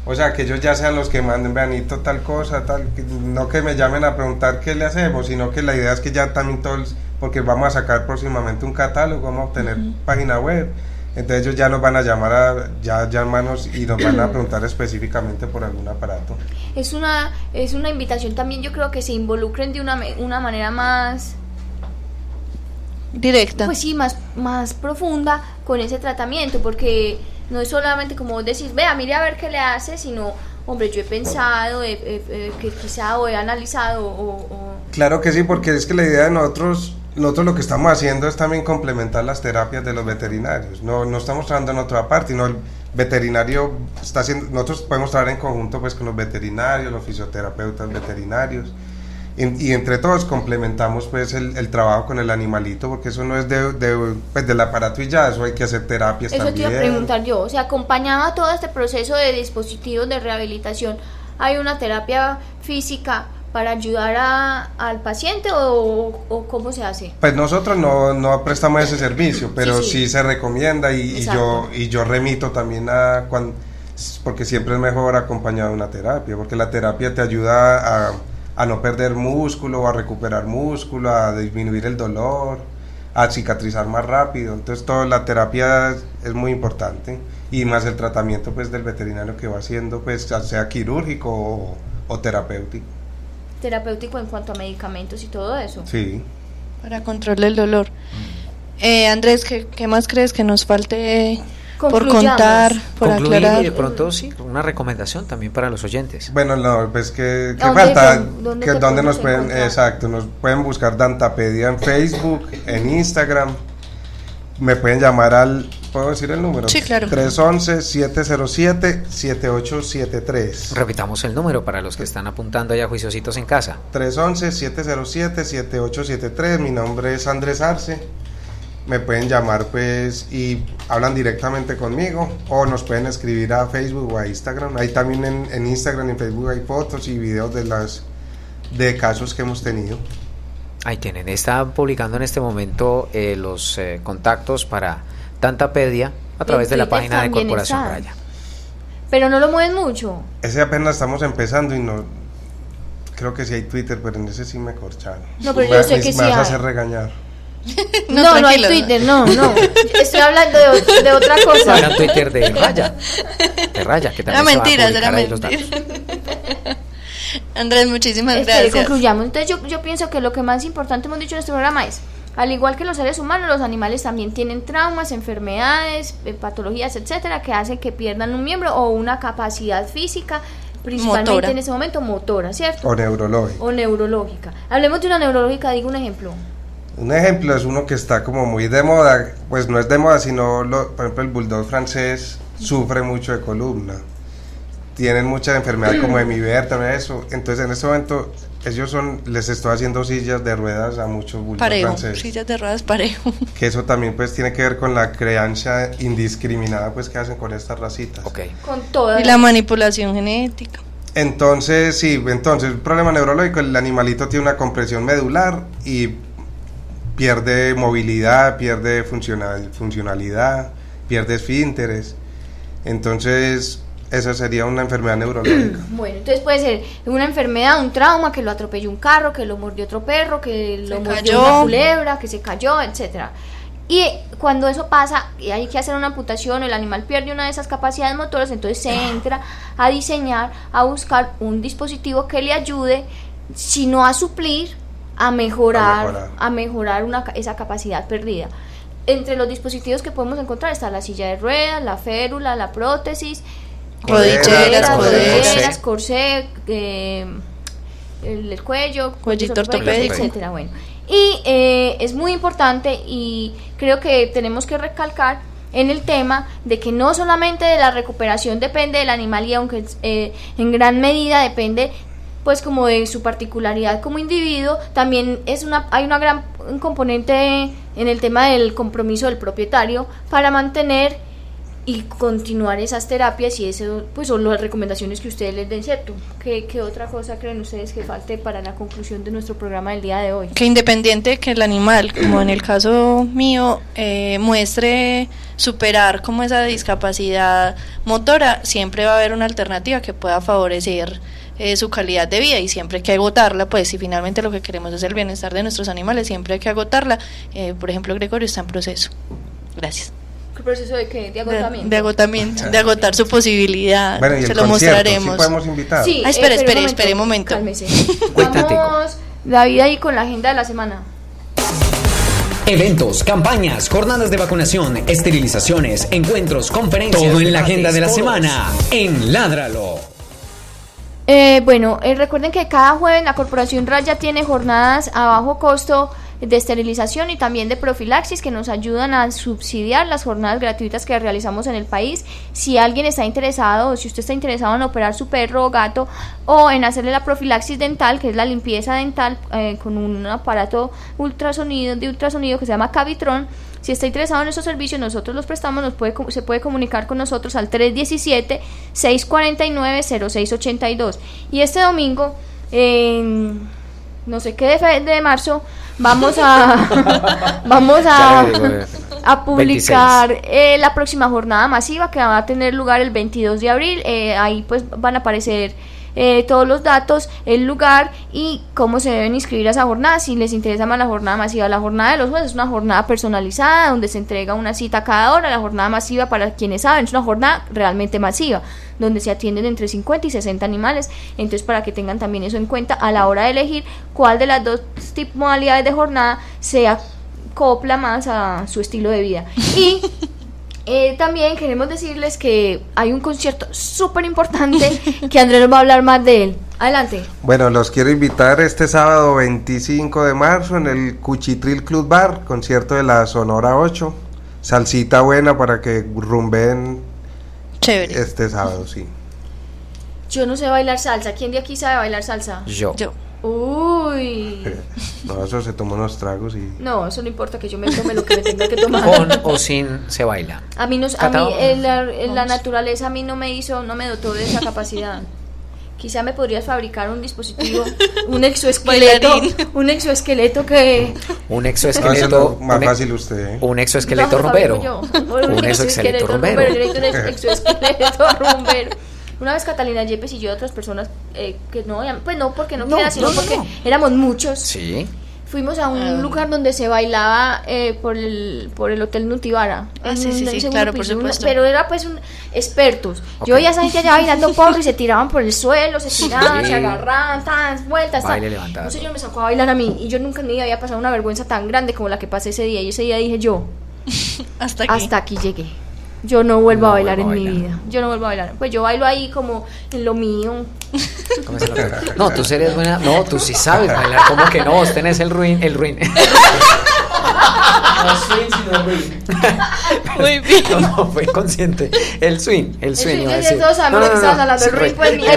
o sea, que ellos ya sean los que manden, veanito tal cosa, tal, no que me llamen a preguntar qué le hacemos, sino que la idea es que ya también todos, porque vamos a sacar próximamente un catálogo, vamos a obtener página web. Entonces ellos ya nos van a llamar a, ya llamanos y nos van a preguntar específicamente por algún aparato. Es una, es una invitación también, yo creo que se involucren de una, me- una manera más, Directa. pues sí, más, más profunda con ese tratamiento, porque no es solamente como vos decís, vea, mire a ver qué le hace, sino, hombre, yo he pensado, he- he- he- que quizá o he analizado o... o- Claro que sí, porque es que la idea de nosotros, nosotros lo que estamos haciendo es también complementar las terapias de los veterinarios. No, no estamos trabajando en otra parte, no el veterinario está haciendo, nosotros podemos trabajar en conjunto pues con los veterinarios, los fisioterapeutas veterinarios. Y, y entre todos complementamos pues el, el trabajo con el animalito, porque eso no es de, de, pues, del aparato y ya, eso hay que hacer terapias Eso te iba a preguntar yo, o sea, acompañado a todo este proceso de dispositivos de rehabilitación, ¿hay una terapia física para ayudar a- al paciente o, o cómo se hace? Pues nosotros no, no prestamos ese servicio, pero Sí, sí, sí. se recomienda y, y yo, y yo remito también a cuando, porque siempre es mejor acompañado de una terapia, porque la terapia te ayuda a, a no perder músculo, a recuperar músculo, a disminuir el dolor, a cicatrizar más rápido. Entonces, toda la terapia es, es muy importante y más el tratamiento pues del veterinario que va haciendo, pues sea quirúrgico o, o terapéutico. Terapéutico en cuanto a medicamentos y todo eso. Sí. Para control del dolor. Eh, Andrés, ¿qué, ¿qué más crees que nos falte por contar, por Concluir y de aclarar? pronto sí, una recomendación también para los oyentes. Bueno, no, pues que, que ¿Dónde falta, dónde que te dónde nos pueden, encontrar? exacto, nos pueden buscar Dantapedia en Facebook, en Instagram, me pueden llamar al, ¿puedo decir el número? Sí, claro. 311-707-7873. Repitamos el número para los que están apuntando allá juiciositos en casa. 311-707-7873, mi nombre es Andrés Arce, me pueden llamar pues y hablan directamente conmigo o nos pueden escribir a Facebook o a Instagram, ahí también en, en Instagram y en Facebook hay fotos y videos de las de casos que hemos tenido. Ahí tienen, está publicando en este momento eh, los eh, contactos para Tantapedia a través de la página de Corporación está. Raya. Pero no lo mueven mucho. Ese apenas estamos empezando y no creo que sí hay Twitter, pero en ese sí me corcharon. No, pero me, yo sé me- que me sí vas a hacer regañar. No, No, no, hay. Twitter, no, no. Estoy hablando de, otra cosa. Era Twitter de Raya. De Raya, que Era también se va a mentira, era ahí los mentira. datos. Andrés, muchísimas Espere, gracias. concluyamos. Entonces yo, yo pienso que lo que más importante hemos dicho en este programa es, al igual que los seres humanos, los animales también tienen traumas, enfermedades, eh, patologías, etcétera, que hacen que pierdan un miembro o una capacidad física, principalmente Motora. en ese momento motora, ¿cierto? O neurológico. O neurológica. Hablemos de una neurológica, digo un ejemplo. Un ejemplo es uno que está como muy de moda, pues no es de moda, sino, lo- por ejemplo, el bulldog francés sufre mucho de columna. Tienen muchas enfermedades como de mi vértebra, eso. Entonces, en este momento, ellos son, les estoy haciendo sillas de ruedas a muchos bulldog Parejo, franceses. sillas de ruedas parejo. Que eso también, pues, tiene que ver con la crianza indiscriminada, pues, que hacen con estas racitas. Ok. Con todas. Y la manipulación genética. Entonces, sí, entonces, el problema neurológico, el animalito tiene una compresión medular y pierde movilidad, pierde funcional, funcionalidad, pierde esfínteres. Entonces, esa sería una enfermedad neurológica. Bueno, entonces puede ser una enfermedad, un trauma, que lo atropelló un carro, que lo mordió otro perro, que lo Se mordió cayó. una culebra, que se cayó, etcétera. Y cuando eso pasa y hay que hacer una amputación, el animal pierde una de esas capacidades motoras, entonces se entra a diseñar, a buscar un dispositivo que le ayude, si no a suplir, a mejorar, A mejorar. a mejorar una, ca- esa capacidad perdida. Entre los dispositivos que podemos encontrar está la silla de ruedas, la férula, la prótesis, Rodilleras, rodilleras, coderas. corsé, eh, el, el cuello, Cuellito ortopédico. etcétera, bueno. Y eh, es muy importante y creo que tenemos que recalcar en el tema de que no solamente de la recuperación depende del animal y aunque eh, en gran medida depende pues como de su particularidad como individuo, también es una hay una gran un componente en el tema del compromiso del propietario para mantener y continuar esas terapias y eso pues son las recomendaciones que ustedes les den, ¿cierto? ¿Qué, qué otra cosa creen ustedes que falte para la conclusión de nuestro programa del día de hoy? Que independiente que el animal, como en el caso mío, eh, muestre superar como esa discapacidad motora, siempre va a haber una alternativa que pueda favorecer eh, su calidad de vida y siempre hay que agotarla, pues si finalmente lo que queremos es el bienestar de nuestros animales, siempre hay que agotarla. Eh, por ejemplo, Gregorio está en proceso. Gracias. ¿Qué proceso de qué? ¿De agotamiento? de agotamiento, de agotar su posibilidad. Bueno, y Se el lo concierto, ¿sí mostraremos. podemos invitar? Sí, Ah, espere, eh, espere, espere un momento. Cálmese. Vamos, David, ahí con la agenda de la semana. Eventos, campañas, jornadas de vacunación, esterilizaciones, encuentros, conferencias. Todo en la agenda de la semana en Ládralo. Eh, bueno, eh, recuerden que cada jueves la Corporación Raya tiene jornadas a bajo costo de esterilización y también de profilaxis que nos ayudan a subsidiar las jornadas gratuitas que realizamos en el país. Si alguien está interesado o si usted está interesado en operar su perro o gato o en hacerle la profilaxis dental, que es la limpieza dental eh, con un aparato ultrasonido de ultrasonido que se llama Cavitron, si está interesado en esos servicios, nosotros los prestamos, nos puede, se puede comunicar con nosotros al 317-649-0682. Y este domingo, en no sé qué de, de marzo, vamos a vamos a, a publicar eh, la próxima jornada masiva que va a tener lugar el 22 de abril. Eh, ahí pues van a aparecer eh, todos los datos, el lugar y cómo se deben inscribir a esa jornada, si les interesa más la jornada masiva. La jornada de los jueces es una jornada personalizada donde se entrega una cita cada hora, la jornada masiva para quienes saben es una jornada realmente masiva donde se atienden entre 50 y 60 animales. Entonces, para que tengan también eso en cuenta a la hora de elegir cuál de las dos modalidades de jornada se acopla más a su estilo de vida. Y eh, también queremos decirles que hay un concierto súper importante que Andrés nos va a hablar más de él. Adelante. Bueno, los quiero invitar este sábado 25 de marzo en el Cuchitril Club Bar, concierto de la Sonora 8. Salsita buena para que rumben Chévere. este sábado, sí. Yo no sé bailar salsa. ¿Quién de aquí sabe bailar salsa? Yo. Yo. Uy. No, eso se toma unos tragos y... No, eso no importa que yo me tome lo que me tenga que tomar. Con o sin se baila. A mí, no, a mí en la, naturaleza a mí no me hizo, no me dotó de esa capacidad. Quizá me podrías fabricar un dispositivo, un exoesqueleto, un exoesqueleto que Un No, exoesqueleto. más un, fácil usted, ¿eh? un exoesqueleto No, rumbero. yo. Un exoesqueleto rumbero. Un ex- exoesqueleto rumbero. Una vez Catalina Yepes y yo otras personas eh, que no, pues no porque no, No, quiera, sino no, no, porque no. éramos muchos. Sí. Fuimos a un Ah. lugar donde se bailaba eh, por el por el hotel Nutibara. Ah, sí, sí, sí, claro, por una- supuesto. pero era pues un, expertos. Yo a esa gente allá bailando porro y se tiraban por el suelo, se tiraban, Sí. se agarraban, tan vueltas. tan. Levantado. Un señor me sacó a bailar a mí y yo nunca en mi vida había pasado una vergüenza tan grande como la que pasé ese día. Y ese día dije yo, Hasta aquí. hasta aquí llegué. Yo no vuelvo No a bailar en mi vida. Yo no vuelvo a bailar. Pues yo bailo ahí como en lo mío. ¿Cómo se llama? No, tú serías buena. No, tú sí sabes bailar. ¿Cómo que no? Vos tenés el ruin. El ruin. No swing, sino ruin. Muy bien. No, no, fue consciente. El swing. El El swing. swing, iba a ya decir. todos sabemos No, lo que no, no. El sí, ruin, pues mi,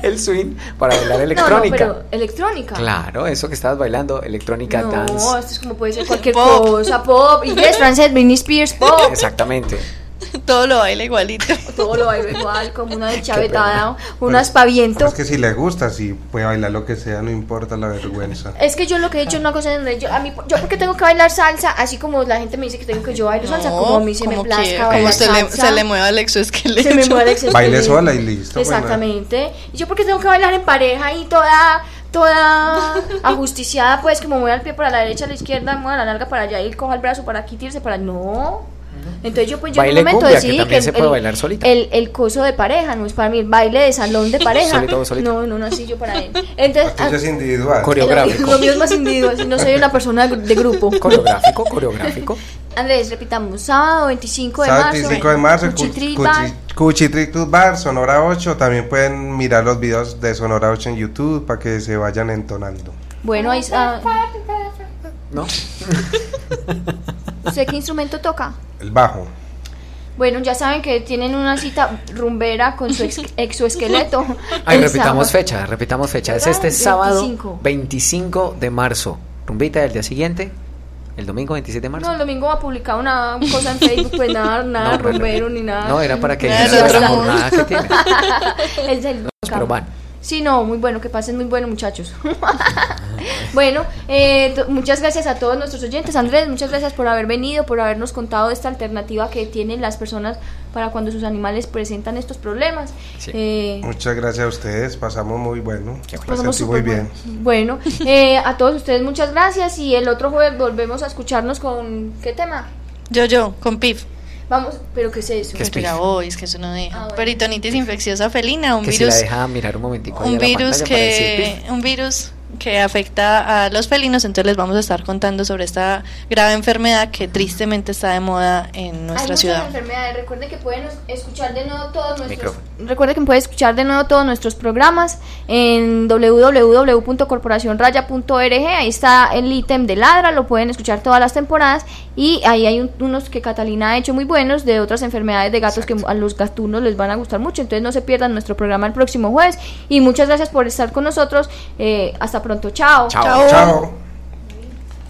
el swing. para bailar No, no, electrónica. pero electrónica. Claro, eso que estabas bailando, electrónica No, dance. esto es como puede ser cualquier Pop. cosa, pop, inglés, francés, Britney Spears, pop. Exactamente. Todo lo baila igualito. Todo lo bailo igual, como una deschavetada, un aspaviento. Es que si le gusta, si puede bailar lo que sea, no importa la vergüenza. Es que yo lo que he dicho es una cosa en donde yo, a mí, yo porque tengo que bailar salsa, así como la gente me dice que tengo que yo bailo salsa, como a mí se me plazca quiera, bailar como se le, se le mueva el exoesqueleto. Se me mueve el exoesqueleto. Baile sola y listo, pues, Exactamente. Y yo porque tengo que bailar en pareja y toda toda ajusticiada, pues que me mueva el pie para la derecha, a la izquierda, mueva la nalga para allá y coja el brazo para aquí, tírese para no. Entonces yo pues yo Baile en un momento cumbia, que decidí también el- se puede el, bailar solita. El, el coso de pareja, no es para mí, el baile de salón de pareja. Solito, solito. No, no, no así yo para él. Entonces, ya es individual. Coreo- Coreográfico. Lo, lo mío es más individual, no soy una persona de, grupo. Coreográfico, coreográfico. Andrés, repitamos, sábado 25 de Sábado marzo. 25 de marzo, Bar. Cuchitril Club Bar, Sonora 8. También pueden mirar los videos de Sonora 8 en YouTube para que se vayan entonando. Bueno, ahí está. ¿No? ¿Usted qué instrumento toca? El bajo. Bueno, ya saben que tienen una cita rumbera con su ex- exoesqueleto. Ay, repitamos sábado. fecha, repitamos fecha. Es este sábado 25. 25 de marzo. Rumbita del día siguiente, el domingo 27 de marzo. No, el domingo va a publicar una cosa en Facebook, pues nada, nada No, no, no. rumbero ni nada. No, era para que la jornada que tiene. El del- Pero van. Sí, no, muy bueno, que pasen muy bueno, muchachos. bueno, eh, muchas gracias a todos nuestros oyentes. Andrés, muchas gracias por haber venido, por habernos contado esta alternativa que tienen las personas para cuando sus animales presentan estos problemas. Sí. Eh, Muchas gracias a ustedes. Pasamos muy bueno. Pasamos muy bien. Bueno, eh, a todos ustedes muchas gracias y el otro jueves volvemos a escucharnos con ¿qué tema? Yo, yo, con PIF. Vamos, pero ¿qué es eso? ¿Qué es Espera, hoy es que eso no deja. Ah, bueno. Peritonitis infecciosa felina, un Que si la virus, deja mirar un momentico un virus pantalla para decir que, un virus que afecta a los felinos, entonces les vamos a estar contando sobre esta grave enfermedad que tristemente está de moda en nuestra ciudad. enfermedades. Recuerden que pueden escuchar de nuevo todos nuestros Micrófono. Recuerden que pueden escuchar de nuevo todos nuestros programas en www.corporacionraya.org. Ahí está el ítem de Ladra, lo pueden escuchar todas las temporadas y ahí hay un- unos que Catalina ha hecho muy buenos de otras enfermedades de gatos que a los gatunos les van a gustar mucho. Entonces no se pierdan nuestro programa el próximo jueves y muchas gracias por estar con nosotros. Eh, hasta pronto, chao. Chao. Chao. Chao.